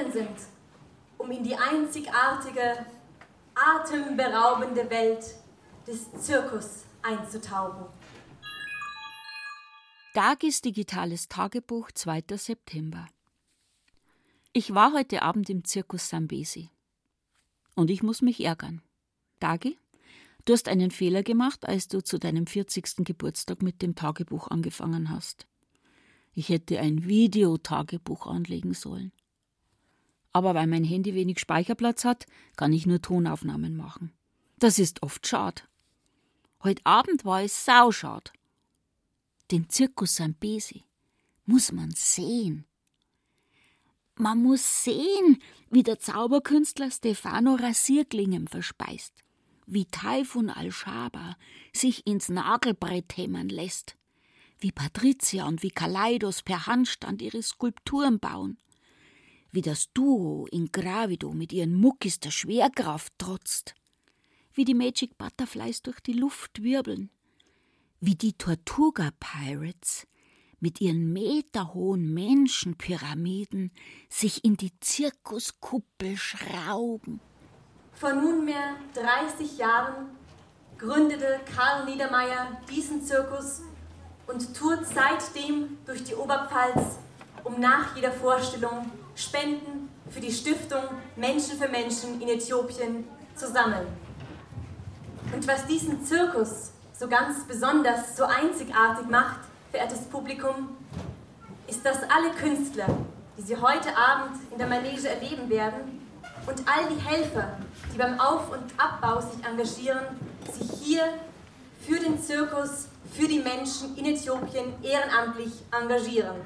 Erschienen sind, um in die einzigartige, atemberaubende Welt des Zirkus einzutauchen. Dagis digitales Tagebuch, 2. September. Ich war heute Abend im Zirkus Sambesi. Und ich muss mich ärgern. Dagi, du hast einen Fehler gemacht, als du zu deinem 40. Geburtstag mit dem Tagebuch angefangen hast. Ich hätte ein Videotagebuch anlegen sollen. Aber weil mein Handy wenig Speicherplatz hat, kann ich nur Tonaufnahmen machen. Das ist oft schad. Heute Abend war es sauschad. Den Zirkus Sambesi muss man sehen. Man muss sehen, wie der Zauberkünstler Stefano Rasierklingen verspeist, wie Taifun Al-Shaba sich ins Nagelbrett hämmern lässt, wie Patricia und wie Kaleidos per Handstand ihre Skulpturen bauen, wie das Duo in Gravido mit ihren Muckis der Schwerkraft trotzt, wie die Magic Butterflies durch die Luft wirbeln, wie die Tortuga Pirates mit ihren meterhohen Menschenpyramiden sich in die Zirkuskuppel schrauben. Vor nunmehr 30 Jahren gründete Karl Niedermeyer diesen Zirkus und tourt seitdem durch die Oberpfalz, um nach jeder Vorstellung Spenden für die Stiftung Menschen für Menschen in Äthiopien zu sammeln. Und was diesen Zirkus so ganz besonders, so einzigartig macht, verehrtes Publikum, ist, dass alle Künstler, die Sie heute Abend in der Manege erleben werden, und all die Helfer, die beim Auf- und Abbau sich engagieren, sich hier für den Zirkus, für die Menschen in Äthiopien ehrenamtlich engagieren.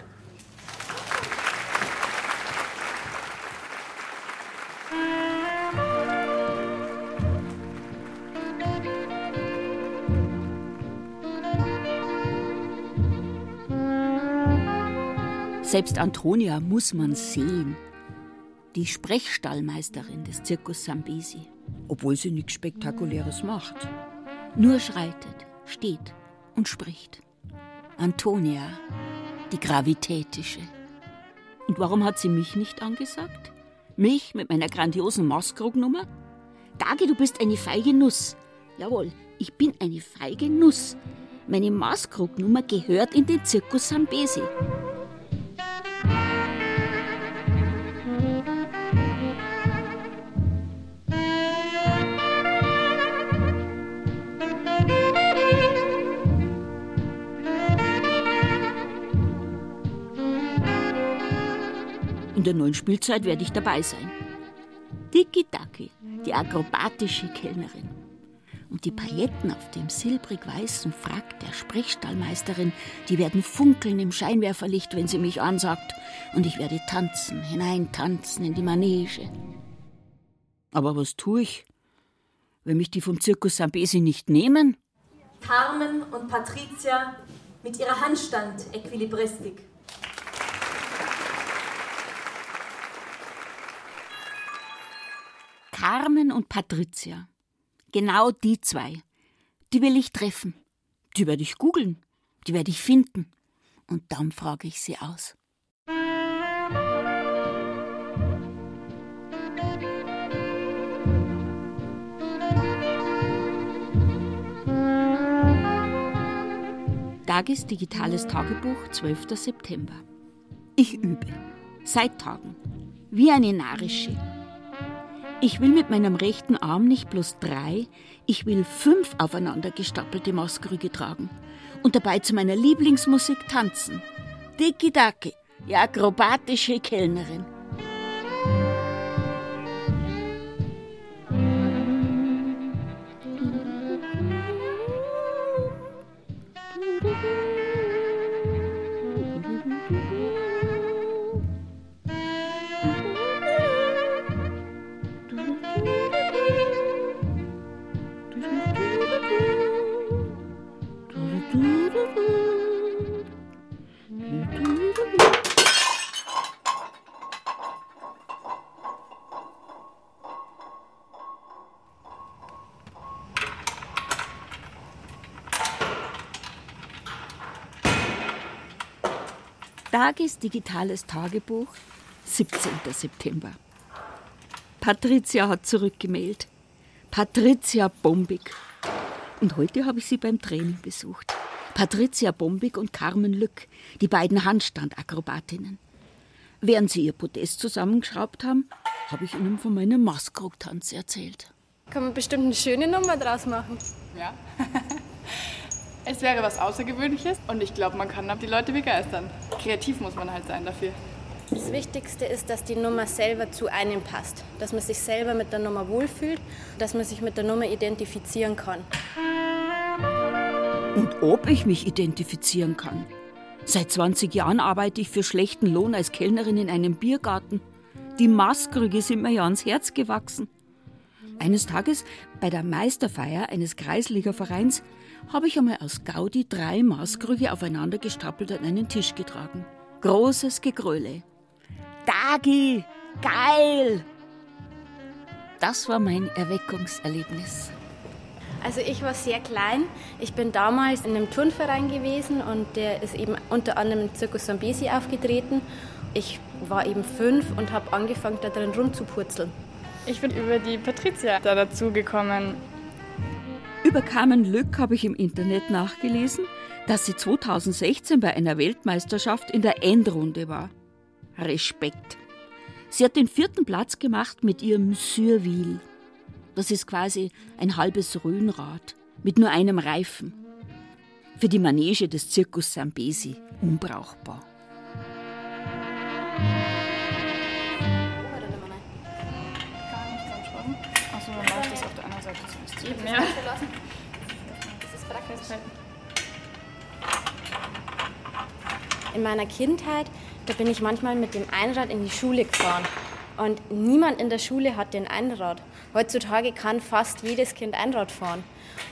Selbst Antonia muss man sehen. Die Sprechstallmeisterin des Zirkus Sambesi, obwohl sie nichts Spektakuläres macht. Nur schreitet, steht und spricht. Antonia, die Gravitätische. Und warum hat sie mich nicht angesagt? Mich mit meiner grandiosen Maskrugnummer? Dagi, du bist eine feige Nuss. Jawohl, ich bin eine feige Nuss. Meine Maskrugnummer gehört in den Zirkus Sambesi. Neuen Spielzeit werde ich dabei sein. Diki Daki, die akrobatische Kellnerin. Und die Pailletten auf dem silbrig-weißen Frack der Sprechstallmeisterin, die werden funkeln im Scheinwerferlicht, wenn sie mich ansagt. Und ich werde tanzen, hineintanzen in die Manege. Aber was tue ich, wenn mich die vom Zirkus Sambesi nicht nehmen? Carmen und Patricia mit ihrer Handstand-Äquilibristik. Carmen und Patricia. Genau die zwei. Die will ich treffen. Die werde ich googeln. Die werde ich finden. Und dann frage ich sie aus. Dagis digitales Tagebuch, 12. September. Ich übe. Seit Tagen. Wie eine Narische. Ich will mit meinem rechten Arm nicht bloß drei, ich will fünf aufeinander gestapelte Maskrüge tragen und dabei zu meiner Lieblingsmusik tanzen. Dicki Dacki, die akrobatische Kellnerin. Dagis digitales Tagebuch, 17. September. Patricia hat zurückgemeldet. Patricia Bombig. Und heute habe ich sie beim Training besucht. Patricia Bombig und Carmen Lück, die beiden Handstandakrobatinnen. Während sie ihr Podest zusammengeschraubt haben, habe ich ihnen von meinem Maskrug-Tanz erzählt. Kann man bestimmt eine schöne Nummer draus machen. Ja. Es wäre was Außergewöhnliches und ich glaube, man kann die Leute begeistern. Kreativ muss man halt sein dafür. Das Wichtigste ist, dass die Nummer selber zu einem passt. Dass man sich selber mit der Nummer wohlfühlt, dass man sich mit der Nummer identifizieren kann. Und ob ich mich identifizieren kann? Seit 20 Jahren arbeite ich für schlechten Lohn als Kellnerin in einem Biergarten. Die Maskrüge sind mir ja ans Herz gewachsen. Eines Tages bei der Meisterfeier eines Kreisligavereins habe ich einmal aus Gaudi drei Maßkrüge aufeinander gestapelt an einen Tisch getragen. Großes Gegröle. Dagi! Geil! Das war mein Erweckungserlebnis. Also ich war sehr klein. Ich bin damals in einem Turnverein gewesen und der ist eben unter anderem im Zirkus Sambesi aufgetreten. Ich war eben fünf und habe angefangen, da drin rumzupurzeln. Ich bin über die Patricia da dazu gekommen. Über Carmen Lück habe ich im Internet nachgelesen, dass sie 2016 bei einer Weltmeisterschaft in der Endrunde war. Respekt. Sie hat den vierten Platz gemacht mit ihrem Surville. Das ist quasi ein halbes Röhnrad mit nur einem Reifen. Für die Manege des Zirkus Sambesi unbrauchbar. Eben, ja. Das ist praktisch. In meiner Kindheit, da bin ich manchmal mit dem Einrad in die Schule gefahren. Und niemand in der Schule hat den Einrad. Heutzutage kann fast jedes Kind Einrad fahren.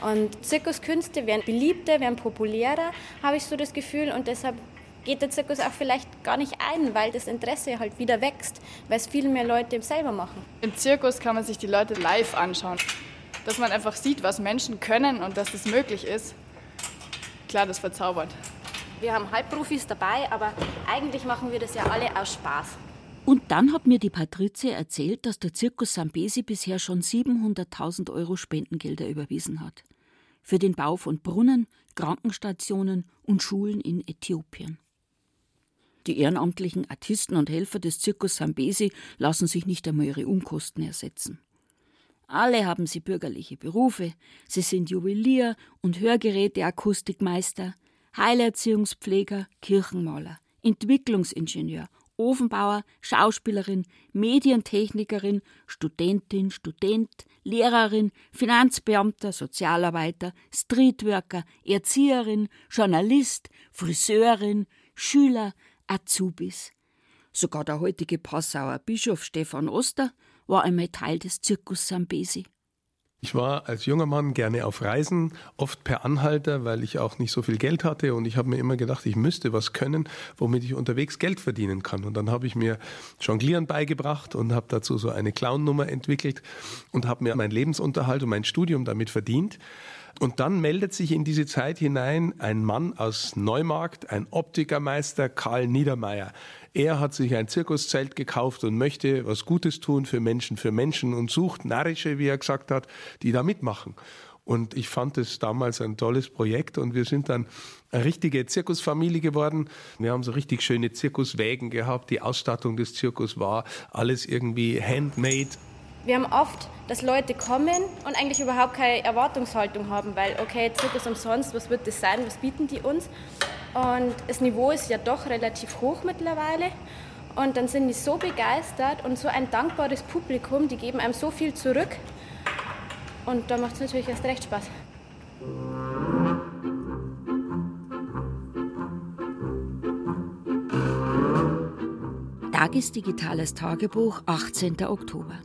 Und Zirkuskünste werden beliebter, werden populärer, habe ich so das Gefühl. Und deshalb geht der Zirkus auch vielleicht gar nicht ein, weil das Interesse halt wieder wächst, weil es viel mehr Leute selber machen. Im Zirkus kann man sich die Leute live anschauen. Dass man einfach sieht, was Menschen können und dass das möglich ist. Klar, das verzaubert. Wir haben Halbprofis dabei, aber eigentlich machen wir das ja alle aus Spaß. Und dann hat mir die Patrizia erzählt, dass der Zirkus Sambesi bisher schon 700.000 Euro Spendengelder überwiesen hat. Für den Bau von Brunnen, Krankenstationen und Schulen in Äthiopien. Die ehrenamtlichen Artisten und Helfer des Zirkus Sambesi lassen sich nicht einmal ihre Unkosten ersetzen. Alle haben sie bürgerliche Berufe. Sie sind Juwelier und Hörgeräteakustikmeister, Heilerziehungspfleger, Kirchenmaler, Entwicklungsingenieur, Ofenbauer, Schauspielerin, Medientechnikerin, Studentin, Student, Lehrerin, Finanzbeamter, Sozialarbeiter, Streetworker, Erzieherin, Journalist, Friseurin, Schüler, Azubis. Sogar der heutige Passauer Bischof Stefan Oster war einmal Teil des Zirkus Sambesi. Ich war als junger Mann gerne auf Reisen, oft per Anhalter, weil ich auch nicht so viel Geld hatte und ich habe mir immer gedacht, ich müsste was können, womit ich unterwegs Geld verdienen kann. Und dann habe ich mir Jonglieren beigebracht und habe dazu so eine Clown-Nummer entwickelt und habe mir meinen Lebensunterhalt und mein Studium damit verdient. Und dann meldet sich in diese Zeit hinein ein Mann aus Neumarkt, ein Optikermeister, Karl Niedermeyer. Er hat sich ein Zirkuszelt gekauft und möchte was Gutes tun für Menschen, für Menschen und sucht Narrische, wie er gesagt hat, die da mitmachen. Und ich fand es damals ein tolles Projekt und wir sind dann eine richtige Zirkusfamilie geworden. Wir haben so richtig schöne Zirkuswägen gehabt. Die Ausstattung des Zirkus war alles irgendwie handmade. Wir haben oft, dass Leute kommen und eigentlich überhaupt keine Erwartungshaltung haben, weil, okay, Zirkus umsonst, was wird das sein, was bieten die uns? Und das Niveau ist ja doch relativ hoch mittlerweile. Und dann sind die so begeistert und so ein dankbares Publikum, die geben einem so viel zurück. Und da macht es natürlich erst recht Spaß. Tagesdigitales Tagebuch, 18. Oktober.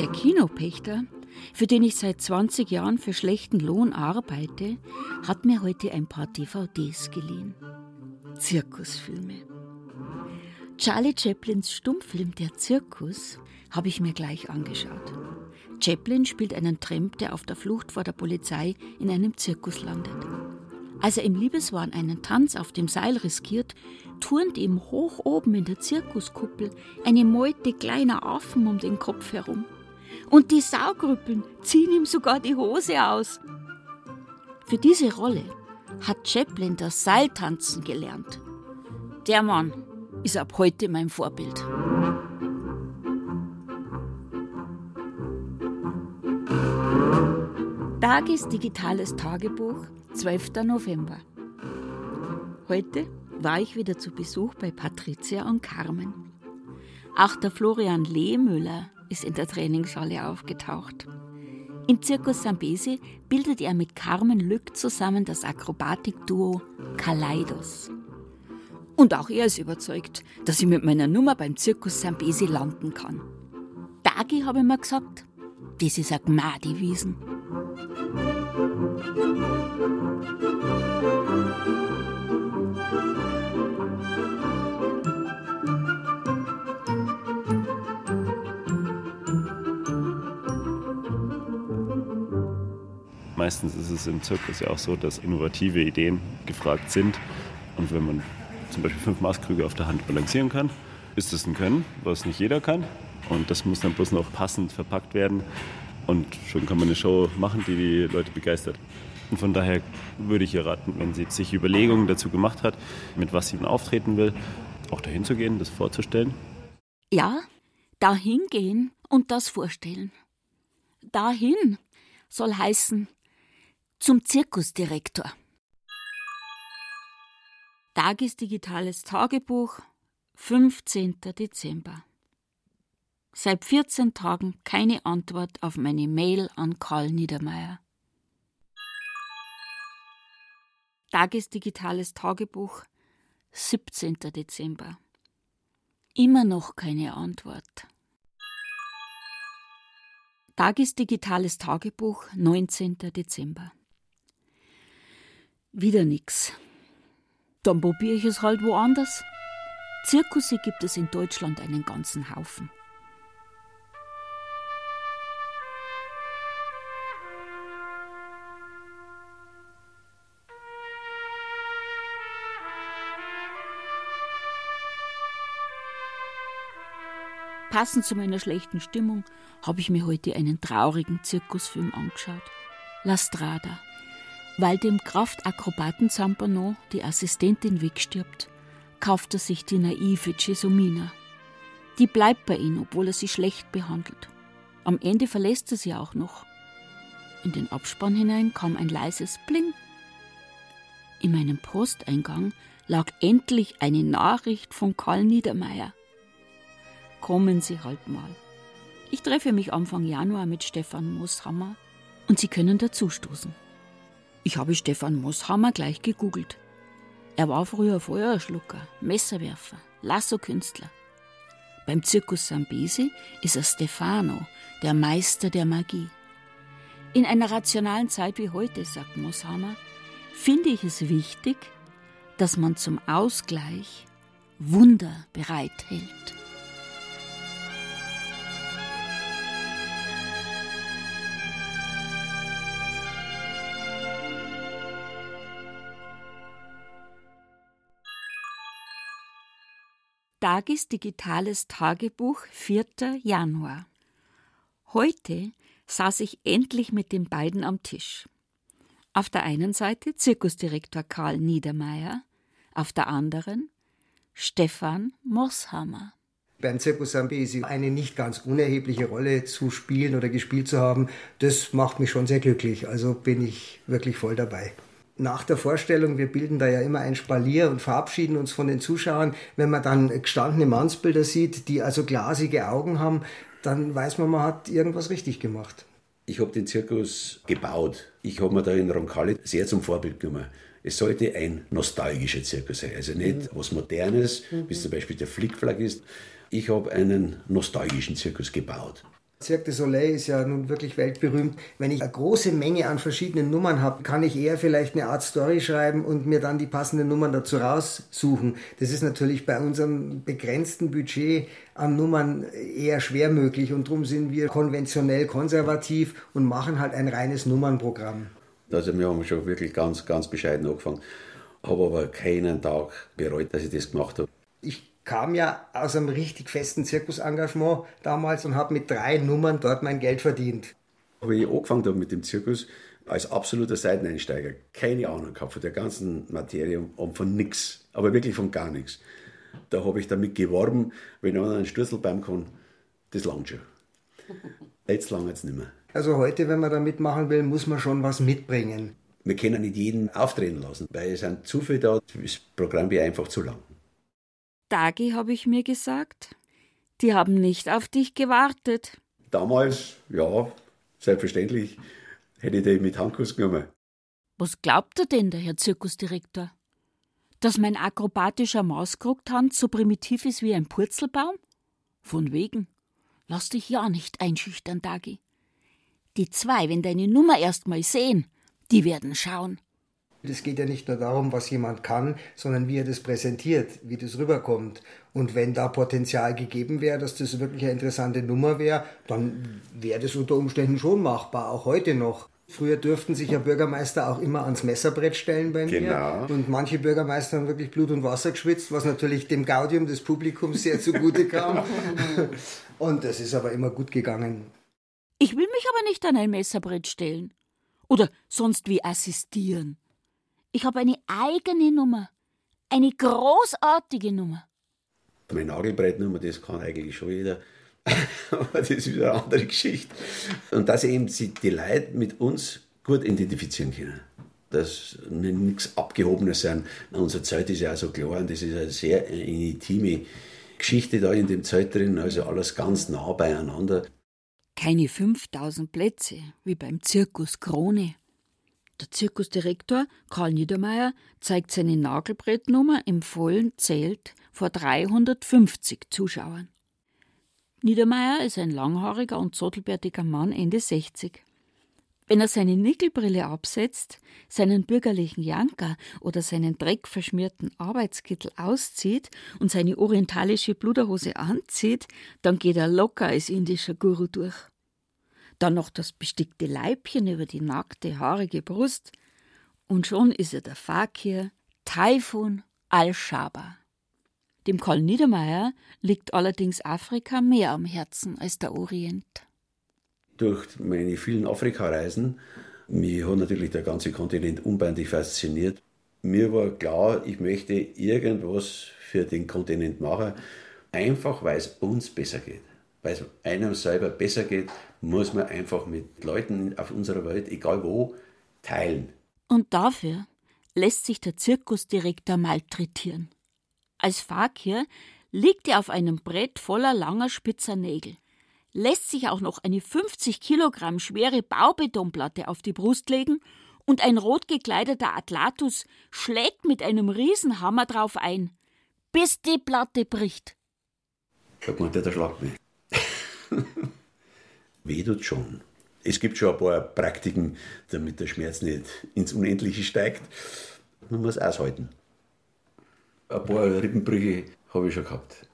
Der Kinopächter, für den ich seit 20 Jahren für schlechten Lohn arbeite, hat mir heute ein paar DVDs geliehen. Zirkusfilme. Charlie Chaplins Stummfilm Der Zirkus habe ich mir gleich angeschaut. Chaplin spielt einen Tramp, der auf der Flucht vor der Polizei in einem Zirkus landet. Als er im Liebeswahn einen Tanz auf dem Seil riskiert, turnt ihm hoch oben in der Zirkuskuppel eine Meute kleiner Affen um den Kopf herum. Und die Saugrüppeln ziehen ihm sogar die Hose aus. Für diese Rolle hat Chaplin das Seiltanzen gelernt. Der Mann ist ab heute mein Vorbild. Dagis digitales Tagebuch, 12. November. Heute war ich wieder zu Besuch bei Patricia und Carmen. Auch der Florian Lehmüller ist in der Trainingshalle aufgetaucht. Im Zirkus Sambesi bildet er mit Carmen Lück zusammen das Akrobatikduo Kaleidos. Und auch er ist überzeugt, dass ich mit meiner Nummer beim Zirkus Sambesi landen kann. Dagi habe ich mir gesagt, das ist eine Gmadi-Wiesen. Meistens ist es im Zirkus ja auch so, dass innovative Ideen gefragt sind. Und wenn man zum Beispiel fünf Maßkrüge auf der Hand balancieren kann, ist das ein Können, was nicht jeder kann. Und das muss dann bloß noch passend verpackt werden. Und schon kann man eine Show machen, die die Leute begeistert. Und von daher würde ich ihr raten, wenn sie sich Überlegungen dazu gemacht hat, mit was sie dann auftreten will, auch dahin zu gehen, das vorzustellen. Ja, dahin gehen und das vorstellen. Dahin soll heißen, zum Zirkusdirektor. Tagesdigitales Tagebuch, 15. Dezember. Seit 14 Tagen keine Antwort auf meine Mail an Karl Niedermeyer. Tagesdigitales Tagebuch, 17. Dezember. Immer noch keine Antwort. Tagesdigitales Tagebuch, 19. Dezember. Wieder nix. Dann probiere ich es halt woanders. Zirkusse gibt es in Deutschland einen ganzen Haufen. Passend zu meiner schlechten Stimmung habe ich mir heute einen traurigen Zirkusfilm angeschaut. La Strada weil dem Kraftakrobaten Zampano die Assistentin wegstirbt, kauft er sich die naive Cesumina. Die bleibt bei ihm, obwohl er sie schlecht behandelt. Am Ende verlässt er sie auch noch. In den Abspann hinein kam ein leises Bling. In meinem Posteingang lag endlich eine Nachricht von Karl Niedermeyer. Kommen Sie halt mal. Ich treffe mich Anfang Januar mit Stefan Mooshammer und Sie können dazustoßen. Ich habe Stefan Mooshammer gleich gegoogelt. Er war früher Feuerschlucker, Messerwerfer, Lasso-Künstler. Beim Zirkus Sambesi ist er Stefano, der Meister der Magie. In einer rationalen Zeit wie heute, sagt Mooshammer, finde ich es wichtig, dass man zum Ausgleich Wunder bereithält. Dagis digitales Tagebuch 4. Januar. Heute saß ich endlich mit den beiden am Tisch. Auf der einen Seite Zirkusdirektor Karl Niedermeyer, auf der anderen Stefan Mosshammer. Beim Zirkus Sambesi eine nicht ganz unerhebliche Rolle zu spielen oder gespielt zu haben, das macht mich schon sehr glücklich. Also bin ich wirklich voll dabei nach der Vorstellung, wir bilden da ja immer ein Spalier und verabschieden uns von den Zuschauern. Wenn man dann gestandene Mannsbilder sieht, die also glasige Augen haben, dann weiß man, man hat irgendwas richtig gemacht. Ich habe den Zirkus gebaut. Ich habe mir da in Roncalli sehr zum Vorbild genommen. Es sollte ein nostalgischer Zirkus sein, also nicht mhm. was Modernes, mhm. wie zum Beispiel der Flickflack ist. Ich habe einen nostalgischen Zirkus gebaut. Cirque du Soleil ist ja nun wirklich weltberühmt. Wenn ich eine große Menge an verschiedenen Nummern habe, kann ich eher vielleicht eine Art Story schreiben und mir dann die passenden Nummern dazu raussuchen. Das ist natürlich bei unserem begrenzten Budget an Nummern eher schwer möglich und darum sind wir konventionell konservativ und machen halt ein reines Nummernprogramm. Also wir haben schon wirklich ganz, ganz bescheiden angefangen. habe aber keinen Tag bereut, dass ich das gemacht habe. Ich kam ja aus einem richtig festen Zirkusengagement damals und habe mit drei Nummern dort mein Geld verdient. Wie ich angefangen habe mit dem Zirkus, als absoluter Seiteneinsteiger, keine Ahnung gehabt von der ganzen Materie und von nichts, aber wirklich von gar nichts. Da habe ich damit geworben, wenn einer einen Stürsel beim kann, das langt schon. Jetzt langt es nicht mehr. Also heute, wenn man da mitmachen will, muss man schon was mitbringen. Wir können nicht jeden auftreten lassen, weil es sind zu viele da, das Programm wäre einfach zu lang. Dagi, habe ich mir gesagt. Die haben nicht auf dich gewartet. Damals, ja, selbstverständlich, hätte ich den mit Handkuss genommen. Was glaubt er denn, der Herr Zirkusdirektor? Dass mein akrobatischer Mauskrugtanz so primitiv ist wie ein Purzelbaum? Von wegen. Lass dich ja nicht einschüchtern, Dagi. Die zwei, wenn deine Nummer erst mal sehen, die werden schauen. Es geht ja nicht nur darum, was jemand kann, sondern wie er das präsentiert, wie das rüberkommt. Und wenn da Potenzial gegeben wäre, dass das wirklich eine interessante Nummer wäre, dann wäre das unter Umständen schon machbar, auch heute noch. Früher dürften sich ja Bürgermeister auch immer ans Messerbrett stellen bei mir. Genau. Und manche Bürgermeister haben wirklich Blut und Wasser geschwitzt, was natürlich dem Gaudium des Publikums sehr zugute kam. und das ist aber immer gut gegangen. Ich will mich aber nicht an ein Messerbrett stellen. Oder sonst wie assistieren. Ich habe eine eigene Nummer. Eine großartige Nummer. Meine Nagelbrettnummer, das kann eigentlich schon jeder. Aber das ist wieder eine andere Geschichte. Und dass eben die Leute mit uns gut identifizieren können. Dass wir nichts Abgehobenes sind. Unsere Zeit ist ja auch so klar und das ist eine sehr intime Geschichte da in dem Zeit drin. Also alles ganz nah beieinander. Keine 5000 Plätze wie beim Zirkus Krone. Der Zirkusdirektor Karl Niedermeyer zeigt seine Nagelbrettnummer im vollen Zelt vor 350 Zuschauern. Niedermeyer ist ein langhaariger und zottelbärtiger Mann Ende 60. Wenn er seine Nickelbrille absetzt, seinen bürgerlichen Janker oder seinen dreckverschmierten Arbeitskittel auszieht und seine orientalische Bluderhose anzieht, dann geht er locker als indischer Guru durch. Dann noch das bestickte Leibchen über die nackte, haarige Brust und schon ist er der Fakir Taifun al-Shaba. Dem Karl Niedermeyer liegt allerdings Afrika mehr am Herzen als der Orient. Durch meine vielen Afrikareisen, mich hat natürlich der ganze Kontinent unbändig fasziniert. Mir war klar, ich möchte irgendwas für den Kontinent machen, einfach weil es uns besser geht. Weil es einem selber besser geht, muss man einfach mit Leuten auf unserer Welt, egal wo, teilen. Und dafür lässt sich der Zirkusdirektor malträtieren. Als Fakir liegt er auf einem Brett voller langer spitzer Nägel, lässt sich auch noch eine 50 Kilogramm schwere Baubetonplatte auf die Brust legen und ein rot gekleideter Atlatus schlägt mit einem Riesenhammer drauf ein, bis die Platte bricht. Da kommt der Schlag mich. Weh schon. Es gibt schon ein paar Praktiken, damit der Schmerz nicht ins Unendliche steigt. Man muss aushalten. Ein paar Rippenbrüche habe ich schon gehabt.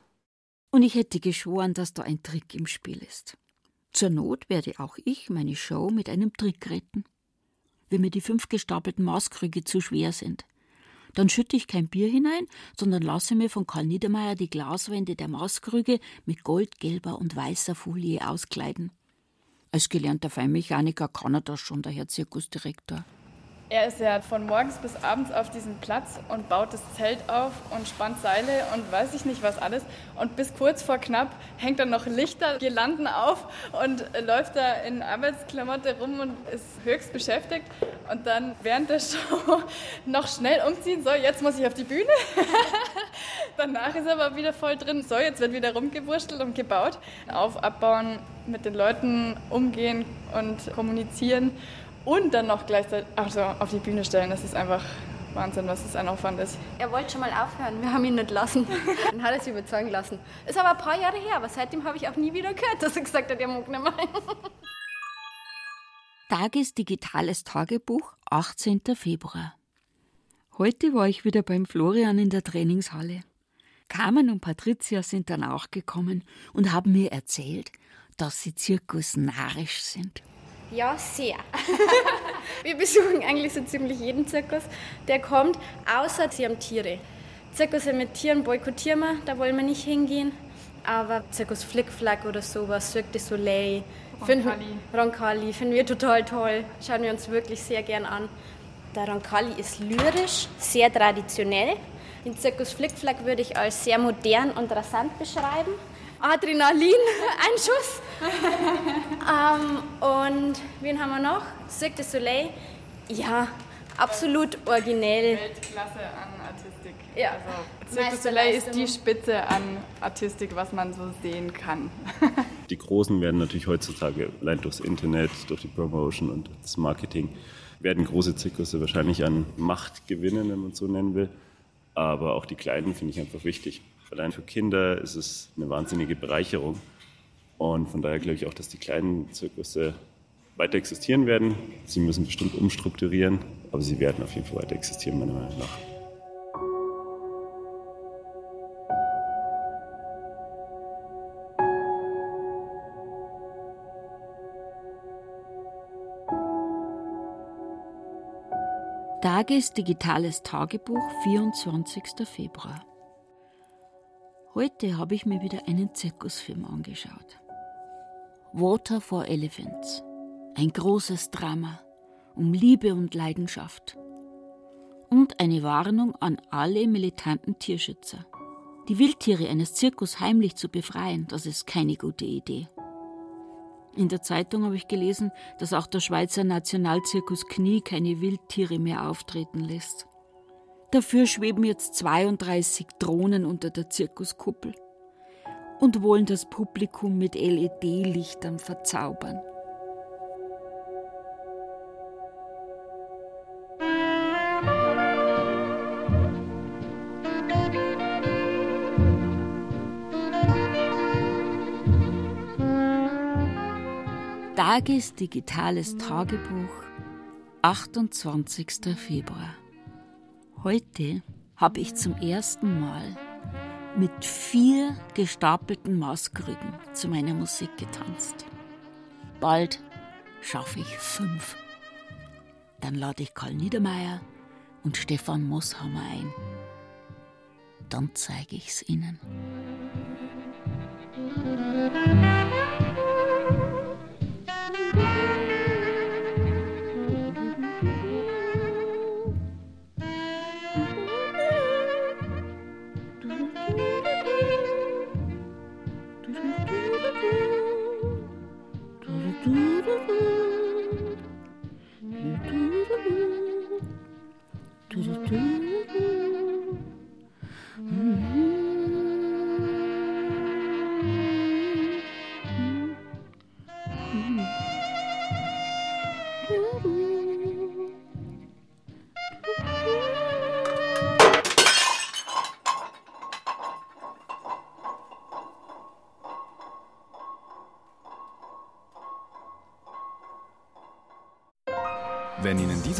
Und ich hätte geschworen, dass da ein Trick im Spiel ist. Zur Not werde auch ich meine Show mit einem Trick retten. Wenn mir die fünf gestapelten Maßkrüge zu schwer sind, dann schütte ich kein Bier hinein, sondern lasse mir von Karl Niedermeyer die Glaswände der Maßkrüge mit goldgelber und weißer Folie auskleiden. Als gelernter Feinmechaniker kann er das schon, der Herr Zirkusdirektor. Er ist ja von morgens bis abends auf diesem Platz und baut das Zelt auf und spannt Seile und weiß ich nicht was alles. Und bis kurz vor knapp hängt er noch Lichter, Girlanden auf und läuft da in Arbeitsklamotte rum und ist höchst beschäftigt. Und dann während der Show noch schnell umziehen. So, jetzt muss ich auf die Bühne. Danach ist er aber wieder voll drin. So, jetzt wird wieder rumgewurstelt und gebaut. Auf, abbauen, mit den Leuten umgehen und kommunizieren und dann noch gleichzeitig also auf die Bühne stellen. Das ist einfach Wahnsinn, was das ein Aufwand ist. Er wollte schon mal aufhören, wir haben ihn nicht lassen. Dann hat er sich überzeugen lassen. Ist aber ein paar Jahre her, aber seitdem habe ich auch nie wieder gehört, dass er gesagt hat, er mag nicht mehr. Tages digitales Tagebuch, 18. Februar. Heute war ich wieder beim Florian in der Trainingshalle. Carmen und Patricia sind dann auch gekommen und haben mir erzählt, dass sie zirkusnarisch sind. Ja, sehr. wir besuchen eigentlich so ziemlich jeden Zirkus, der kommt, außer sie haben Tiere. Zirkusse mit Tieren boykottieren wir, da wollen wir nicht hingehen. Aber Zirkus Flickflack oder sowas, Cirque du Soleil, Roncalli. Roncalli finden wir total toll. Schauen wir uns wirklich sehr gern an. Der Roncalli ist lyrisch, sehr traditionell. Den Zirkus Flickflack würde ich als sehr modern und rasant beschreiben. Adrenalin-Einschuss. ähm, und wen haben wir noch? Cirque du Soleil. Ja, absolut originell. Weltklasse an Artistik. Ja. Also Cirque du Soleil ist die Spitze an Artistik, was man so sehen kann. Die Großen werden natürlich heutzutage allein durchs Internet, durch die Promotion und das Marketing, werden große Zirkusse wahrscheinlich an Macht gewinnen, wenn man es so nennen will. Aber auch die Kleinen finde ich einfach wichtig. Allein für Kinder ist es eine wahnsinnige Bereicherung. Und von daher glaube ich auch, dass die kleinen Zirkusse weiter existieren werden. Sie müssen bestimmt umstrukturieren, aber sie werden auf jeden Fall weiter existieren, meiner Meinung nach. Dages digitales Tagebuch, 24. Februar. Heute habe ich mir wieder einen Zirkusfilm angeschaut. Water for Elephants. Ein großes Drama um Liebe und Leidenschaft. Und eine Warnung an alle militanten Tierschützer. Die Wildtiere eines Zirkus heimlich zu befreien, das ist keine gute Idee. In der Zeitung habe ich gelesen, dass auch der Schweizer Nationalzirkus Knie keine Wildtiere mehr auftreten lässt. Dafür schweben jetzt 32 Drohnen unter der Zirkuskuppel und wollen das Publikum mit LED-Lichtern verzaubern. Dages digitales Tagebuch, 28. Februar. Heute habe ich zum ersten Mal mit vier gestapelten Maßkrügen zu meiner Musik getanzt. Bald schaffe ich fünf. Dann lade ich Karl Niedermeyer und Stefan Mosshammer ein. Dann zeige ich es ihnen.